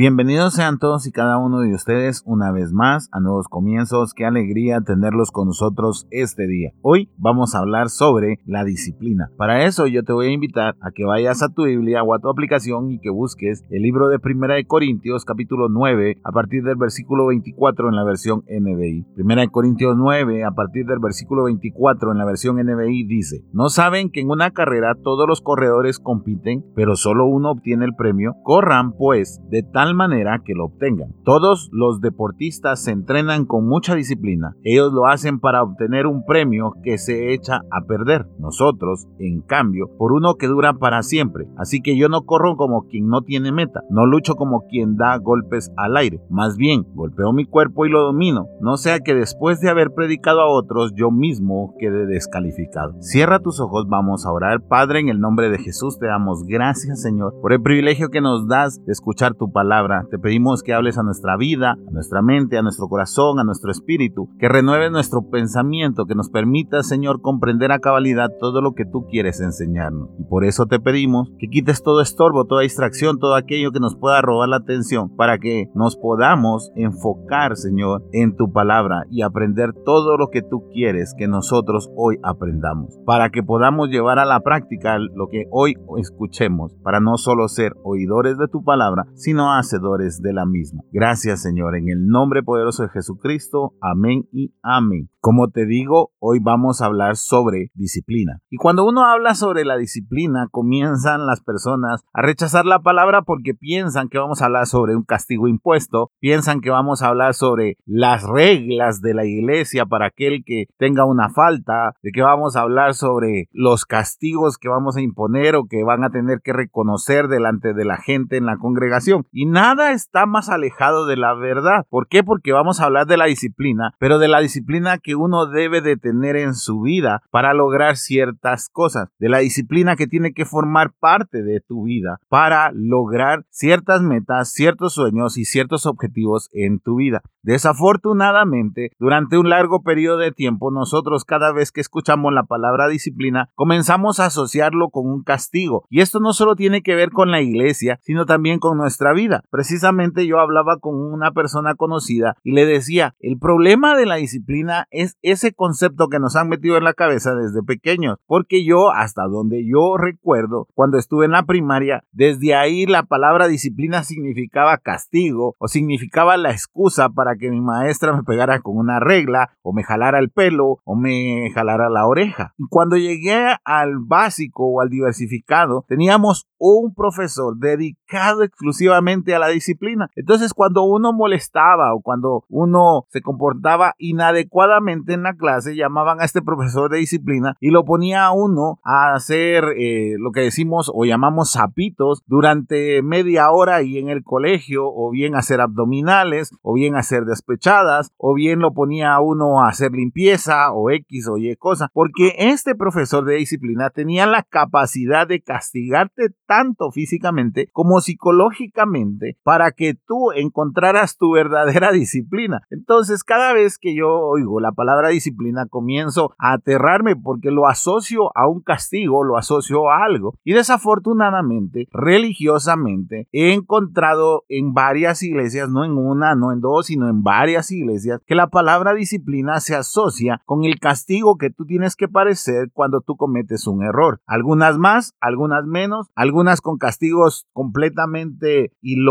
Bienvenidos sean todos y cada uno de ustedes una vez más a Nuevos Comienzos. Qué alegría tenerlos con nosotros este día. Hoy vamos a hablar sobre la disciplina. Para eso yo te voy a invitar a que vayas a tu Biblia o a tu aplicación y que busques el libro de Primera de Corintios capítulo 9 a partir del versículo 24 en la versión NBI. Primera de Corintios 9 a partir del versículo 24 en la versión NBI dice, ¿no saben que en una carrera todos los corredores compiten, pero solo uno obtiene el premio? Corran pues de tal manera que lo obtengan. Todos los deportistas se entrenan con mucha disciplina. Ellos lo hacen para obtener un premio que se echa a perder. Nosotros, en cambio, por uno que dura para siempre. Así que yo no corro como quien no tiene meta. No lucho como quien da golpes al aire. Más bien, golpeo mi cuerpo y lo domino. No sea que después de haber predicado a otros, yo mismo quede descalificado. Cierra tus ojos, vamos a orar. Padre, en el nombre de Jesús te damos gracias, Señor, por el privilegio que nos das de escuchar tu palabra te pedimos que hables a nuestra vida, a nuestra mente, a nuestro corazón, a nuestro espíritu, que renueves nuestro pensamiento, que nos permita, Señor, comprender a cabalidad todo lo que tú quieres enseñarnos. Y por eso te pedimos que quites todo estorbo, toda distracción, todo aquello que nos pueda robar la atención, para que nos podamos enfocar, Señor, en tu palabra y aprender todo lo que tú quieres que nosotros hoy aprendamos, para que podamos llevar a la práctica lo que hoy escuchemos, para no solo ser oidores de tu palabra, sino hacedores de la misma. Gracias Señor, en el nombre poderoso de Jesucristo. Amén y amén. Como te digo, hoy vamos a hablar sobre disciplina. Y cuando uno habla sobre la disciplina, comienzan las personas a rechazar la palabra porque piensan que vamos a hablar sobre un castigo impuesto, piensan que vamos a hablar sobre las reglas de la iglesia para aquel que tenga una falta, de que vamos a hablar sobre los castigos que vamos a imponer o que van a tener que reconocer delante de la gente en la congregación. Y nada está más alejado de la verdad. ¿Por qué? Porque vamos a hablar de la disciplina, pero de la disciplina que uno debe de tener en su vida para lograr ciertas cosas, de la disciplina que tiene que formar parte de tu vida para lograr ciertas metas, ciertos sueños y ciertos objetivos en tu vida. Desafortunadamente, durante un largo periodo de tiempo, nosotros cada vez que escuchamos la palabra disciplina, comenzamos a asociarlo con un castigo. Y esto no solo tiene que ver con la iglesia, sino también con nuestra vida. Precisamente yo hablaba con una persona conocida y le decía, el problema de la disciplina es ese concepto que nos han metido en la cabeza desde pequeños, porque yo, hasta donde yo recuerdo, cuando estuve en la primaria, desde ahí la palabra disciplina significaba castigo o significaba la excusa para que mi maestra me pegara con una regla o me jalara el pelo o me jalara la oreja. Y cuando llegué al básico o al diversificado, teníamos un profesor dedicado exclusivamente a la disciplina. Entonces, cuando uno molestaba o cuando uno se comportaba inadecuadamente, en la clase llamaban a este profesor de disciplina y lo ponía a uno a hacer eh, lo que decimos o llamamos zapitos durante media hora y en el colegio o bien hacer abdominales o bien hacer despechadas o bien lo ponía a uno a hacer limpieza o X o Y cosa porque este profesor de disciplina tenía la capacidad de castigarte tanto físicamente como psicológicamente para que tú encontraras tu verdadera disciplina. Entonces cada vez que yo oigo la palabra disciplina comienzo a aterrarme porque lo asocio a un castigo, lo asocio a algo. Y desafortunadamente, religiosamente, he encontrado en varias iglesias, no en una, no en dos, sino en varias iglesias, que la palabra disciplina se asocia con el castigo que tú tienes que parecer cuando tú cometes un error. Algunas más, algunas menos, algunas con castigos completamente ilógicos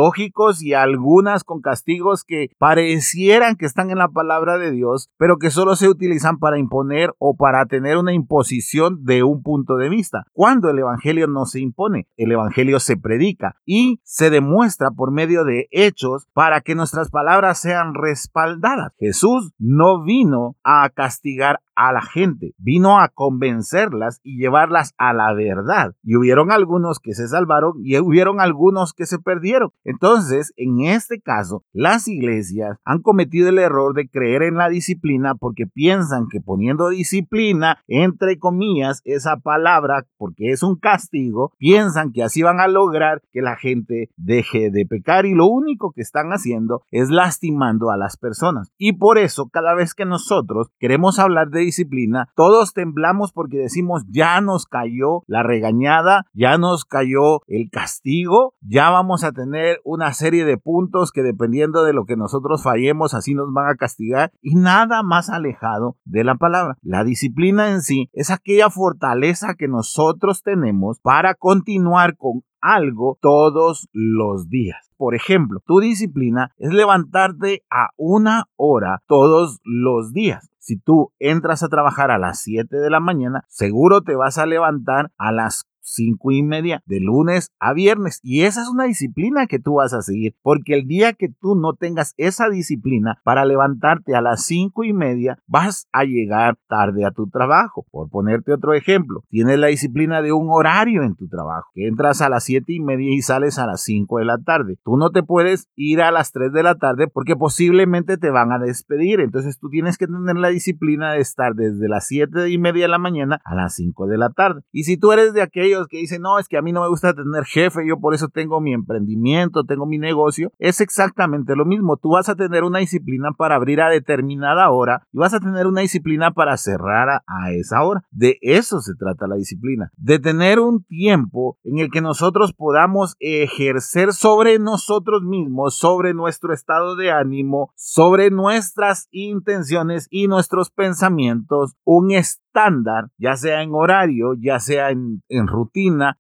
y algunas con castigos que parecieran que están en la palabra de Dios, pero que solo se utilizan para imponer o para tener una imposición de un punto de vista. Cuando el Evangelio no se impone, el Evangelio se predica y se demuestra por medio de hechos para que nuestras palabras sean respaldadas. Jesús no vino a castigar a la gente, vino a convencerlas y llevarlas a la verdad. Y hubieron algunos que se salvaron y hubieron algunos que se perdieron. Entonces, en este caso, las iglesias han cometido el error de creer en la disciplina porque piensan que poniendo disciplina, entre comillas, esa palabra, porque es un castigo, piensan que así van a lograr que la gente deje de pecar y lo único que están haciendo es lastimando a las personas. Y por eso, cada vez que nosotros queremos hablar de disciplina, todos temblamos porque decimos, ya nos cayó la regañada, ya nos cayó el castigo, ya vamos a tener una serie de puntos que dependiendo de lo que nosotros fallemos, así nos van a castigar y nada más alejado de la palabra. La disciplina en sí es aquella fortaleza que nosotros tenemos para continuar con algo todos los días. Por ejemplo, tu disciplina es levantarte a una hora todos los días. Si tú entras a trabajar a las 7 de la mañana, seguro te vas a levantar a las cinco y media de lunes a viernes. Y esa es una disciplina que tú vas a seguir, porque el día que tú no tengas esa disciplina para levantarte a las cinco y media, vas a llegar tarde a tu trabajo. Por ponerte otro ejemplo, tienes la disciplina de un horario en tu trabajo, que entras a las siete y media y sales a las cinco de la tarde. Tú no te puedes ir a las tres de la tarde porque posiblemente te van a despedir. Entonces tú tienes que tener la disciplina de estar desde las siete y media de la mañana a las cinco de la tarde. Y si tú eres de aquellos que dicen, no, es que a mí no me gusta tener jefe, yo por eso tengo mi emprendimiento, tengo mi negocio, es exactamente lo mismo. Tú vas a tener una disciplina para abrir a determinada hora y vas a tener una disciplina para cerrar a, a esa hora. De eso se trata la disciplina, de tener un tiempo en el que nosotros podamos ejercer sobre nosotros mismos, sobre nuestro estado de ánimo, sobre nuestras intenciones y nuestros pensamientos, un estándar, ya sea en horario, ya sea en, en rutina.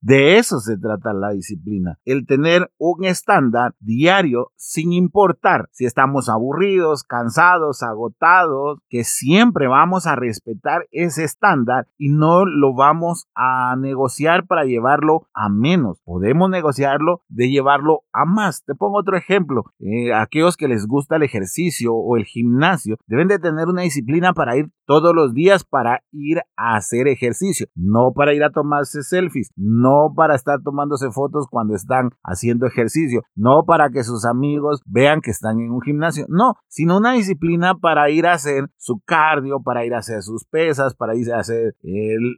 De eso se trata la disciplina. El tener un estándar diario sin importar si estamos aburridos, cansados, agotados, que siempre vamos a respetar ese estándar y no lo vamos a negociar para llevarlo a menos. Podemos negociarlo de llevarlo a más. Te pongo otro ejemplo. Eh, aquellos que les gusta el ejercicio o el gimnasio deben de tener una disciplina para ir todos los días para ir a hacer ejercicio, no para ir a tomarse selfies, no para estar tomándose fotos cuando están haciendo ejercicio, no para que sus amigos vean que están en un gimnasio, no, sino una disciplina para ir a hacer su cardio, para ir a hacer sus pesas, para ir a hacer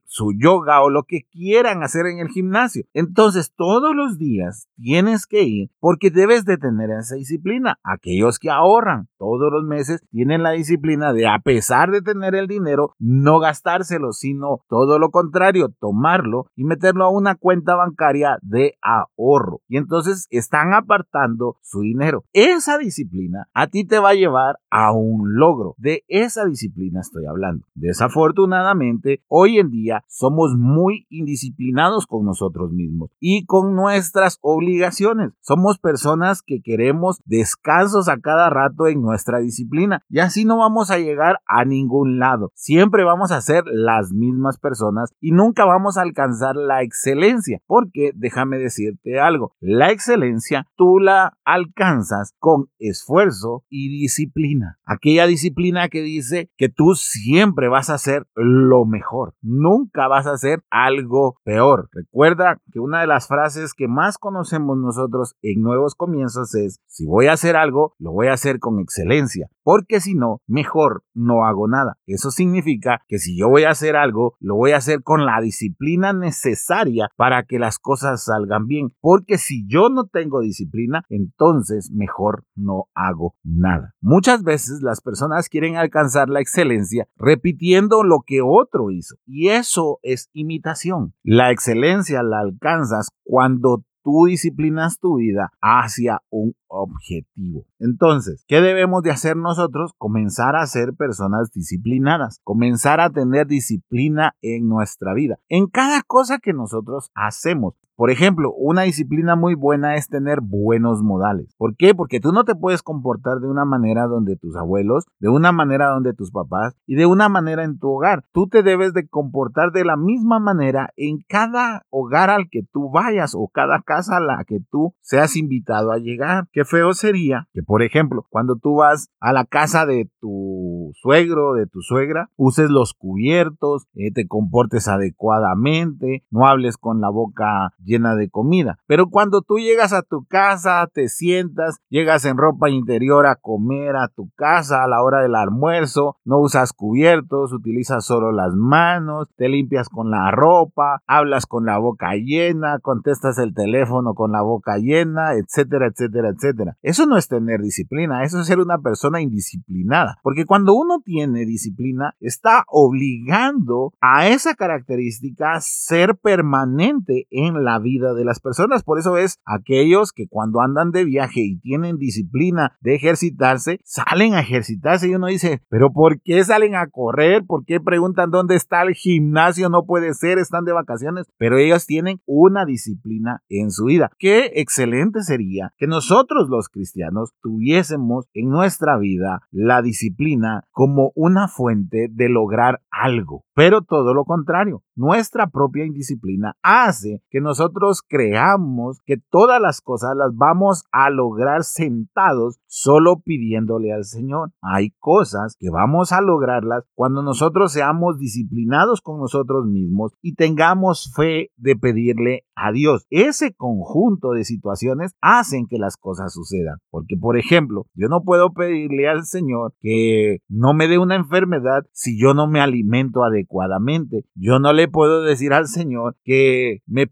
su yoga o lo que quieran hacer en el gimnasio. Entonces, todos los días tienes que ir porque debes de tener esa disciplina. Aquellos que ahorran todos los meses tienen la disciplina de, a pesar de tener el dinero, no gastárselo, sino todo lo contrario, tomarlo y meterlo a una cuenta bancaria de ahorro. Y entonces están apartando su dinero. Esa disciplina a ti te va a llevar a un logro. De esa disciplina estoy hablando. Desafortunadamente, hoy en día somos muy indisciplinados con nosotros mismos y con nuestras obligaciones. Somos personas que queremos descansos a cada rato en nuestra disciplina y así no vamos a llegar a ningún lado. Siempre vamos a ser las mismas personas y nunca vamos a alcanzar la excelencia porque déjame decirte algo, la excelencia tú la alcanzas con esfuerzo y disciplina. Aquella disciplina que dice que tú siempre vas a hacer lo mejor, nunca vas a hacer algo peor. Recuerda que una de las frases que más conocemos nosotros en nuevos comienzos es, si voy a hacer algo, lo voy a hacer con excelencia, porque si no, mejor no hago nada. Eso significa que si yo voy a hacer algo, lo voy a hacer con la disciplina necesaria para que las cosas salgan bien, porque si yo no tengo disciplina, entonces mejor no hago nada. Muchas veces las personas quieren alcanzar la excelencia repitiendo lo que otro hizo, y eso es imitación. La excelencia la alcanzas cuando tú disciplinas tu vida hacia un objetivo. Entonces, ¿qué debemos de hacer nosotros? Comenzar a ser personas disciplinadas, comenzar a tener disciplina en nuestra vida, en cada cosa que nosotros hacemos. Por ejemplo, una disciplina muy buena es tener buenos modales. ¿Por qué? Porque tú no te puedes comportar de una manera donde tus abuelos, de una manera donde tus papás y de una manera en tu hogar. Tú te debes de comportar de la misma manera en cada hogar al que tú vayas o cada casa a la que tú seas invitado a llegar. Qué feo sería que, por ejemplo, cuando tú vas a la casa de tu suegro, de tu suegra, uses los cubiertos, eh, te comportes adecuadamente, no hables con la boca llena de comida. Pero cuando tú llegas a tu casa, te sientas, llegas en ropa interior a comer a tu casa a la hora del almuerzo, no usas cubiertos, utilizas solo las manos, te limpias con la ropa, hablas con la boca llena, contestas el teléfono con la boca llena, etcétera, etcétera, etcétera. Eso no es tener disciplina, eso es ser una persona indisciplinada. Porque cuando uno no tiene disciplina, está obligando a esa característica ser permanente en la vida de las personas. Por eso es aquellos que cuando andan de viaje y tienen disciplina de ejercitarse, salen a ejercitarse y uno dice, pero ¿por qué salen a correr? ¿Por qué preguntan dónde está el gimnasio? No puede ser, están de vacaciones, pero ellos tienen una disciplina en su vida. Qué excelente sería que nosotros los cristianos tuviésemos en nuestra vida la disciplina como una fuente de lograr algo. Pero todo lo contrario, nuestra propia indisciplina hace que nosotros creamos que todas las cosas las vamos a lograr sentados solo pidiéndole al Señor. Hay cosas que vamos a lograrlas cuando nosotros seamos disciplinados con nosotros mismos y tengamos fe de pedirle a Dios. Ese conjunto de situaciones hacen que las cosas sucedan. Porque, por ejemplo, yo no puedo pedirle al Señor que no me dé una enfermedad si yo no me alimento adecuadamente. Yo no le puedo decir al Señor que me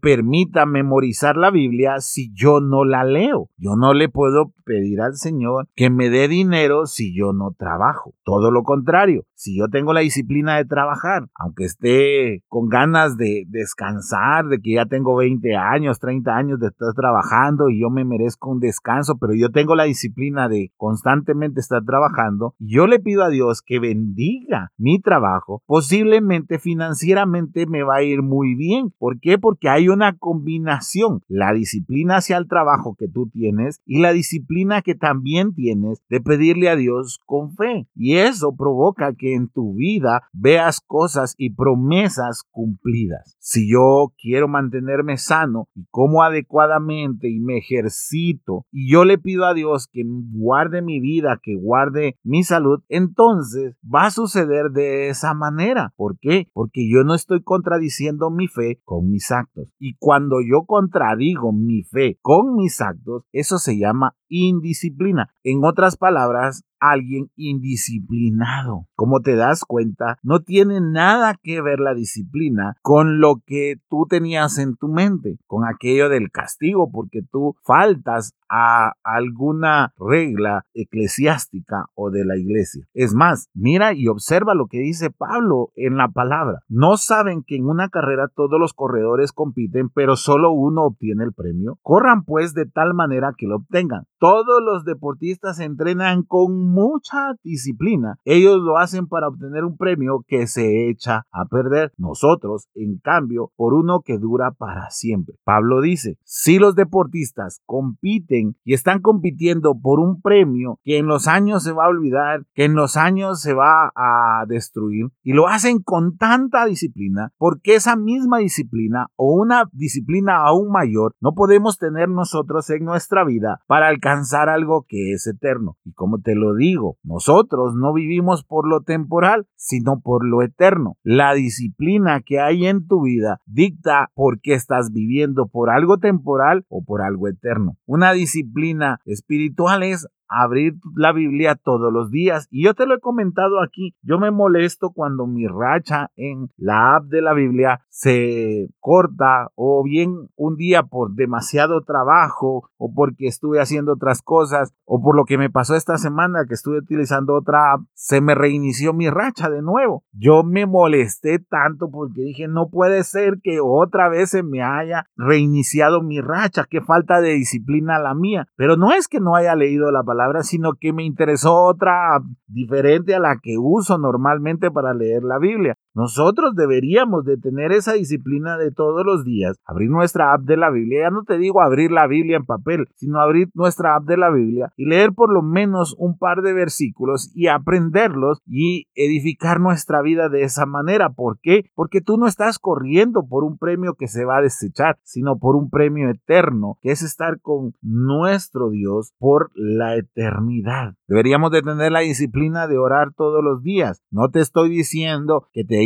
memorizar la Biblia si yo no la leo. Yo no le puedo pedir al Señor que me dé dinero si yo no trabajo. Todo lo contrario, si yo tengo la disciplina de trabajar, aunque esté con ganas de descansar, de que ya tengo 20 años, 30 años de estar trabajando y yo me merezco un descanso, pero yo tengo la disciplina de constantemente estar trabajando, yo le pido a Dios que bendiga mi trabajo, posiblemente financieramente me va a ir muy bien. ¿Por qué? Porque hay una combinación, la disciplina hacia el trabajo que tú tienes y la disciplina que también tienes de pedirle a Dios con fe. Y eso provoca que en tu vida veas cosas y promesas cumplidas. Si yo quiero mantenerme sano y como adecuadamente y me ejercito y yo le pido a Dios que guarde mi vida, que guarde mi salud, entonces va a suceder de esa manera. ¿Por qué? Porque yo no estoy contradiciendo mi fe con mis actos. Y cuando yo contradigo mi fe con mis actos, eso se llama indisciplina. En otras palabras, alguien indisciplinado. Como te das cuenta, no tiene nada que ver la disciplina con lo que tú tenías en tu mente, con aquello del castigo, porque tú faltas a alguna regla eclesiástica o de la iglesia. Es más, mira y observa lo que dice Pablo en la palabra. No saben que en una carrera todos los corredores compiten, pero solo uno obtiene el premio. Corran pues de tal manera que lo obtengan. Todos los deportistas entrenan con mucha disciplina. Ellos lo hacen para obtener un premio que se echa a perder. Nosotros, en cambio, por uno que dura para siempre. Pablo dice, si los deportistas compiten y están compitiendo por un premio que en los años se va a olvidar, que en los años se va a destruir, y lo hacen con tanta disciplina, porque esa misma disciplina o una disciplina aún mayor no podemos tener nosotros en nuestra vida para alcanzar algo que es eterno. Y como te lo digo, nosotros no vivimos por lo temporal, sino por lo eterno. La disciplina que hay en tu vida dicta por qué estás viviendo por algo temporal o por algo eterno. Una disciplina espiritual es abrir la Biblia todos los días. Y yo te lo he comentado aquí, yo me molesto cuando mi racha en la app de la Biblia se corta o bien un día por demasiado trabajo o porque estuve haciendo otras cosas o por lo que me pasó esta semana que estuve utilizando otra app, se me reinició mi racha de nuevo. Yo me molesté tanto porque dije, no puede ser que otra vez se me haya reiniciado mi racha, qué falta de disciplina la mía. Pero no es que no haya leído la palabra sino que me interesó otra diferente a la que uso normalmente para leer la Biblia. Nosotros deberíamos de tener esa disciplina de todos los días, abrir nuestra app de la Biblia, ya no te digo abrir la Biblia en papel, sino abrir nuestra app de la Biblia y leer por lo menos un par de versículos y aprenderlos y edificar nuestra vida de esa manera. ¿Por qué? Porque tú no estás corriendo por un premio que se va a desechar, sino por un premio eterno, que es estar con nuestro Dios por la eternidad. Deberíamos de tener la disciplina de orar todos los días. No te estoy diciendo que te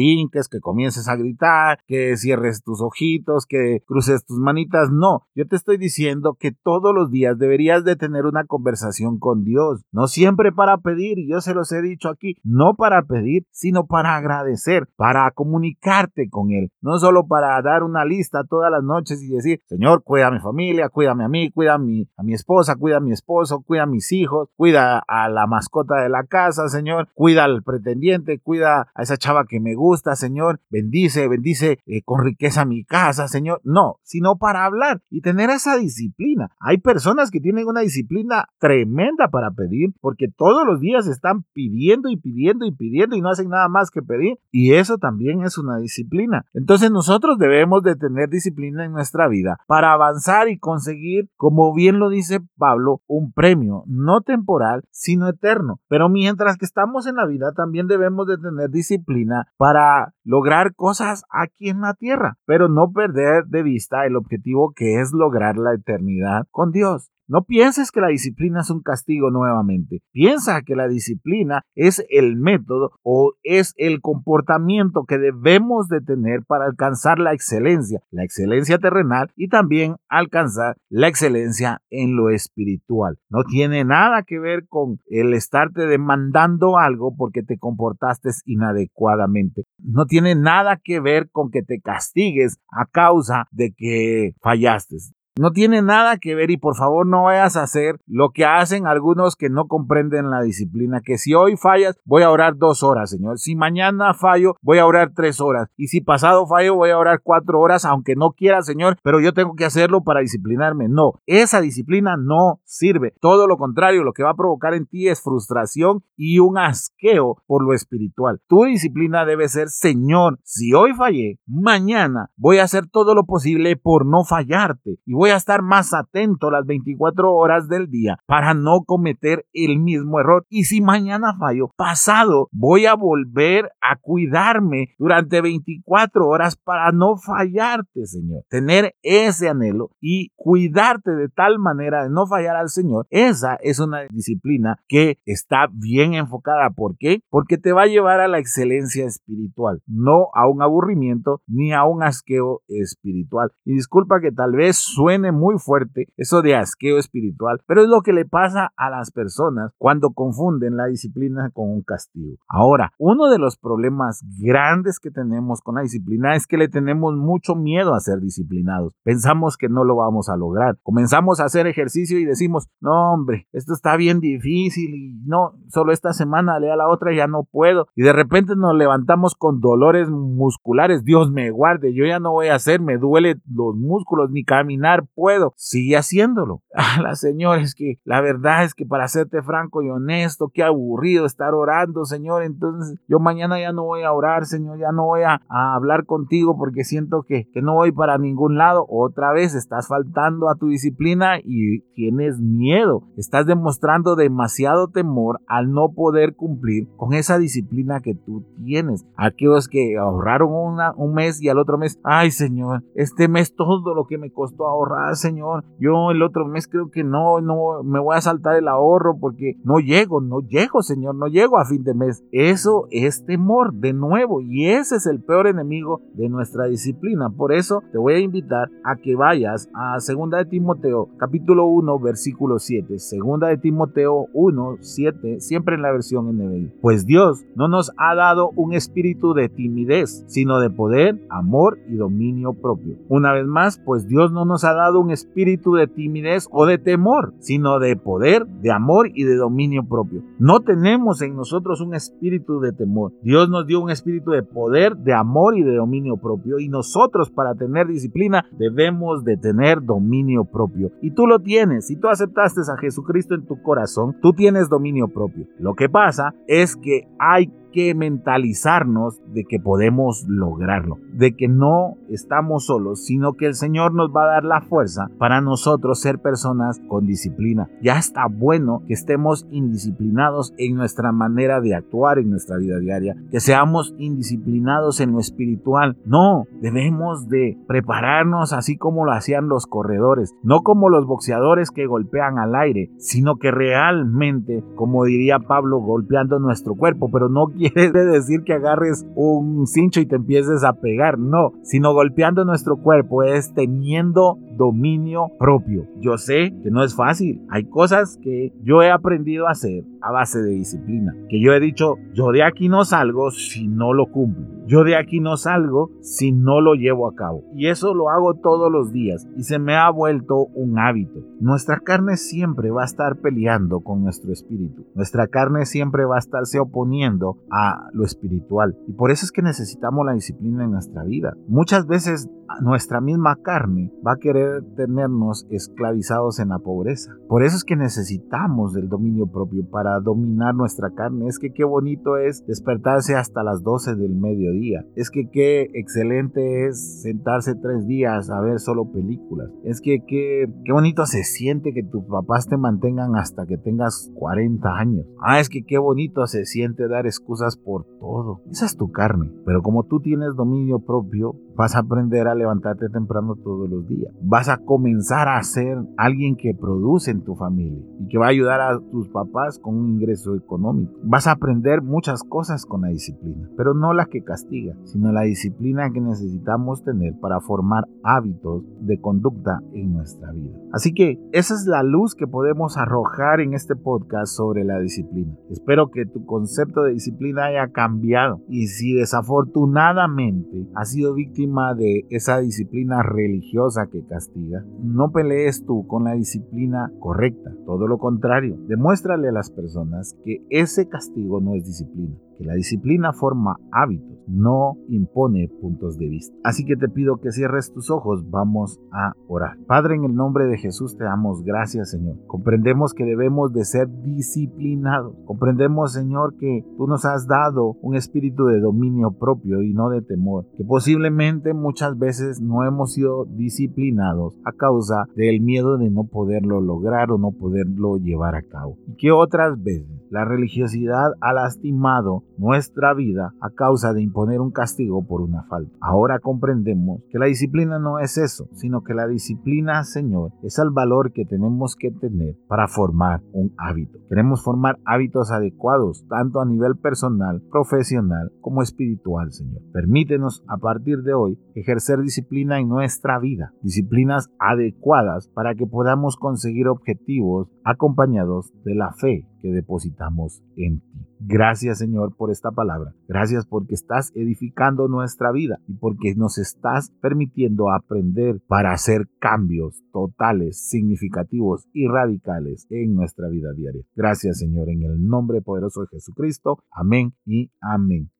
que comiences a gritar, que cierres tus ojitos, que cruces tus manitas. No, yo te estoy diciendo que todos los días deberías de tener una conversación con Dios. No siempre para pedir, y yo se los he dicho aquí, no para pedir, sino para agradecer, para comunicarte con Él. No solo para dar una lista todas las noches y decir, Señor, cuida a mi familia, cuídame a mí, cuida a mi, a mi esposa, cuida a mi esposo, cuida a mis hijos, cuida a la mascota de la casa, Señor, cuida al pretendiente, cuida a esa chava que me gusta, Señor, bendice, bendice eh, con riqueza mi casa, Señor. No, sino para hablar y tener esa disciplina. Hay personas que tienen una disciplina tremenda para pedir porque todos los días están pidiendo y pidiendo y pidiendo y no hacen nada más que pedir y eso también es una disciplina. Entonces nosotros debemos de tener disciplina en nuestra vida para avanzar y conseguir, como bien lo dice Pablo, un premio no temporal, sino eterno. Pero mientras que estamos en la vida, también debemos de tener disciplina para lograr cosas aquí en la tierra, pero no perder de vista el objetivo que es lograr la eternidad con Dios. No pienses que la disciplina es un castigo nuevamente. Piensa que la disciplina es el método o es el comportamiento que debemos de tener para alcanzar la excelencia, la excelencia terrenal y también alcanzar la excelencia en lo espiritual. No tiene nada que ver con el estarte demandando algo porque te comportaste inadecuadamente. No tiene nada que ver con que te castigues a causa de que fallaste. No tiene nada que ver y por favor no vayas a hacer lo que hacen algunos que no comprenden la disciplina, que si hoy fallas voy a orar dos horas, Señor. Si mañana fallo voy a orar tres horas. Y si pasado fallo voy a orar cuatro horas, aunque no quiera, Señor, pero yo tengo que hacerlo para disciplinarme. No, esa disciplina no sirve. Todo lo contrario, lo que va a provocar en ti es frustración y un asqueo por lo espiritual. Tu disciplina debe ser, Señor, si hoy fallé, mañana voy a hacer todo lo posible por no fallarte. Voy a estar más atento las 24 horas del día para no cometer el mismo error. Y si mañana fallo, pasado, voy a volver a cuidarme durante 24 horas para no fallarte, Señor. Tener ese anhelo y cuidarte de tal manera de no fallar al Señor, esa es una disciplina que está bien enfocada. ¿Por qué? Porque te va a llevar a la excelencia espiritual, no a un aburrimiento ni a un asqueo espiritual. Y disculpa que tal vez suene muy fuerte eso de asqueo espiritual, pero es lo que le pasa a las personas cuando confunden la disciplina con un castigo. Ahora, uno de los problemas grandes que tenemos con la disciplina es que le tenemos mucho miedo a ser disciplinados. Pensamos que no lo vamos a lograr. Comenzamos a hacer ejercicio y decimos, no hombre, esto está bien difícil y no, solo esta semana, lea la otra, ya no puedo. Y de repente nos levantamos con dolores musculares. Dios me guarde, yo ya no voy a hacer, me duele los músculos ni caminar puedo, sigue haciéndolo. Ah, la Señor, es que la verdad es que para serte franco y honesto, qué aburrido estar orando, Señor. Entonces yo mañana ya no voy a orar, Señor, ya no voy a, hablar contigo porque siento que, que no voy para ningún lado. Otra vez estás faltando a tu disciplina y tienes miedo. Estás demostrando demasiado temor al no poder cumplir con esa disciplina que tú tienes. Aquellos que ahorraron una, un mes y al otro mes, ay Señor, este mes todo lo que me costó ahorrar Señor. Yo el otro mes creo que no, no, me voy a saltar el ahorro porque no llego, no llego, Señor, no llego a fin de mes. Eso es temor, de nuevo, y ese es el peor enemigo de nuestra disciplina. Por eso te voy a invitar a que vayas a 2 de Timoteo, capítulo 1, versículo 7. Segunda de Timoteo 1, 7, siempre en la versión NBI. Pues Dios no nos ha dado un espíritu de timidez, sino de poder, amor y dominio propio. Una vez más, pues Dios no nos ha dado un espíritu de timidez o de temor, sino de poder, de amor y de dominio propio. No tenemos en nosotros un espíritu de temor. Dios nos dio un espíritu de poder, de amor y de dominio propio. Y nosotros para tener disciplina debemos de tener dominio propio. Y tú lo tienes. Si tú aceptaste a Jesucristo en tu corazón, tú tienes dominio propio. Lo que pasa es que hay que mentalizarnos de que podemos lograrlo, de que no estamos solos, sino que el Señor nos va a dar la fuerza para nosotros ser personas con disciplina. Ya está bueno que estemos indisciplinados en nuestra manera de actuar en nuestra vida diaria, que seamos indisciplinados en lo espiritual. No, debemos de prepararnos así como lo hacían los corredores, no como los boxeadores que golpean al aire, sino que realmente, como diría Pablo, golpeando nuestro cuerpo, pero no quiere decir que agarres un cincho y te empieces a pegar, no, sino golpeando nuestro cuerpo es teniendo dominio propio. Yo sé que no es fácil. Hay cosas que yo he aprendido a hacer a base de disciplina. Que yo he dicho, yo de aquí no salgo si no lo cumplo. Yo de aquí no salgo si no lo llevo a cabo. Y eso lo hago todos los días y se me ha vuelto un hábito. Nuestra carne siempre va a estar peleando con nuestro espíritu. Nuestra carne siempre va a estarse oponiendo a lo espiritual. Y por eso es que necesitamos la disciplina en nuestra vida. Muchas veces nuestra misma carne va a querer tenernos esclavizados en la pobreza. Por eso es que necesitamos del dominio propio para dominar nuestra carne. Es que qué bonito es despertarse hasta las 12 del mediodía. Es que qué excelente es sentarse tres días a ver solo películas. Es que qué, qué bonito se siente que tus papás te mantengan hasta que tengas 40 años. Ah, es que qué bonito se siente dar excusas por todo. Esa es tu carne. Pero como tú tienes dominio propio, vas a aprender a levantarte temprano todos los días. Vas a comenzar a ser alguien que produce en tu familia y que va a ayudar a tus papás con un ingreso económico. Vas a aprender muchas cosas con la disciplina, pero no la que castiga, sino la disciplina que necesitamos tener para formar hábitos de conducta en nuestra vida. Así que esa es la luz que podemos arrojar en este podcast sobre la disciplina. Espero que tu concepto de disciplina haya cambiado y si desafortunadamente has sido víctima de esa disciplina religiosa que castiga, no pelees tú con la disciplina correcta. Todo lo contrario, demuéstrale a las personas que ese castigo no es disciplina, la disciplina forma hábitos, no impone puntos de vista. Así que te pido que cierres tus ojos, vamos a orar. Padre, en el nombre de Jesús te damos gracias, Señor. Comprendemos que debemos de ser disciplinados. Comprendemos, Señor, que tú nos has dado un espíritu de dominio propio y no de temor, que posiblemente muchas veces no hemos sido disciplinados a causa del miedo de no poderlo lograr o no poderlo llevar a cabo. Y que otras veces la religiosidad ha lastimado nuestra vida a causa de imponer un castigo por una falta. Ahora comprendemos que la disciplina no es eso, sino que la disciplina, Señor, es el valor que tenemos que tener para formar un hábito. Queremos formar hábitos adecuados, tanto a nivel personal, profesional como espiritual, Señor. Permítenos a partir de hoy ejercer disciplina en nuestra vida, disciplinas adecuadas para que podamos conseguir objetivos acompañados de la fe que depositamos en ti. Gracias Señor por esta palabra. Gracias porque estás edificando nuestra vida y porque nos estás permitiendo aprender para hacer cambios totales, significativos y radicales en nuestra vida diaria. Gracias Señor en el nombre poderoso de Jesucristo. Amén y amén.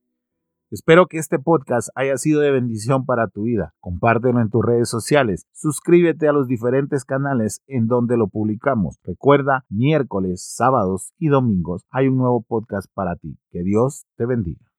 Espero que este podcast haya sido de bendición para tu vida. Compártelo en tus redes sociales. Suscríbete a los diferentes canales en donde lo publicamos. Recuerda, miércoles, sábados y domingos hay un nuevo podcast para ti. Que Dios te bendiga.